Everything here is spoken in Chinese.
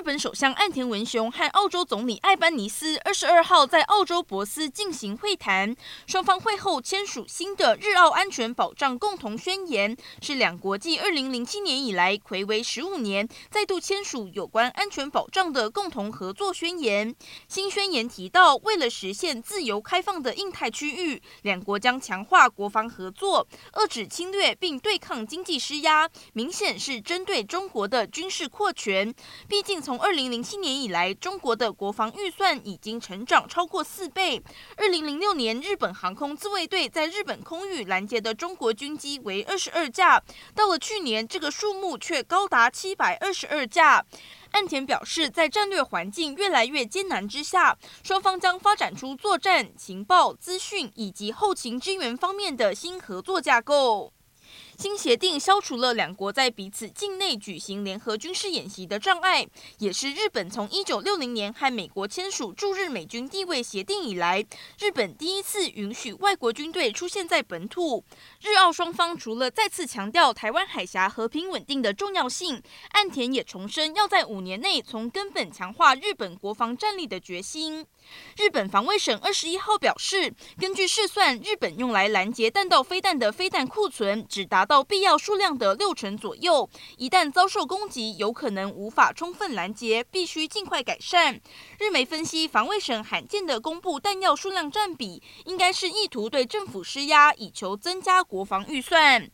日本首相岸田文雄和澳洲总理艾班尼斯二十二号在澳洲博斯进行会谈，双方会后签署新的日澳安全保障共同宣言，是两国继二零零七年以来睽违十五年再度签署有关安全保障的共同合作宣言。新宣言提到，为了实现自由开放的印太区域，两国将强化国防合作，遏止侵略并对抗经济施压，明显是针对中国的军事扩权。毕竟。从二零零七年以来，中国的国防预算已经成长超过四倍。二零零六年，日本航空自卫队在日本空域拦截的中国军机为二十二架，到了去年，这个数目却高达七百二十二架。岸田表示，在战略环境越来越艰难之下，双方将发展出作战、情报、资讯以及后勤支援方面的新合作架构。新协定消除了两国在彼此境内举行联合军事演习的障碍，也是日本从一九六零年和美国签署驻日美军地位协定以来，日本第一次允许外国军队出现在本土。日澳双方除了再次强调台湾海峡和平稳定的重要性，岸田也重申要在五年内从根本强化日本国防战力的决心。日本防卫省二十一号表示，根据试算，日本用来拦截弹道飞弹的飞弹库存只达到必要数量的六成左右，一旦遭受攻击，有可能无法充分拦截，必须尽快改善。日媒分析，防卫省罕见的公布弹药数量占比，应该是意图对政府施压，以求增加国防预算。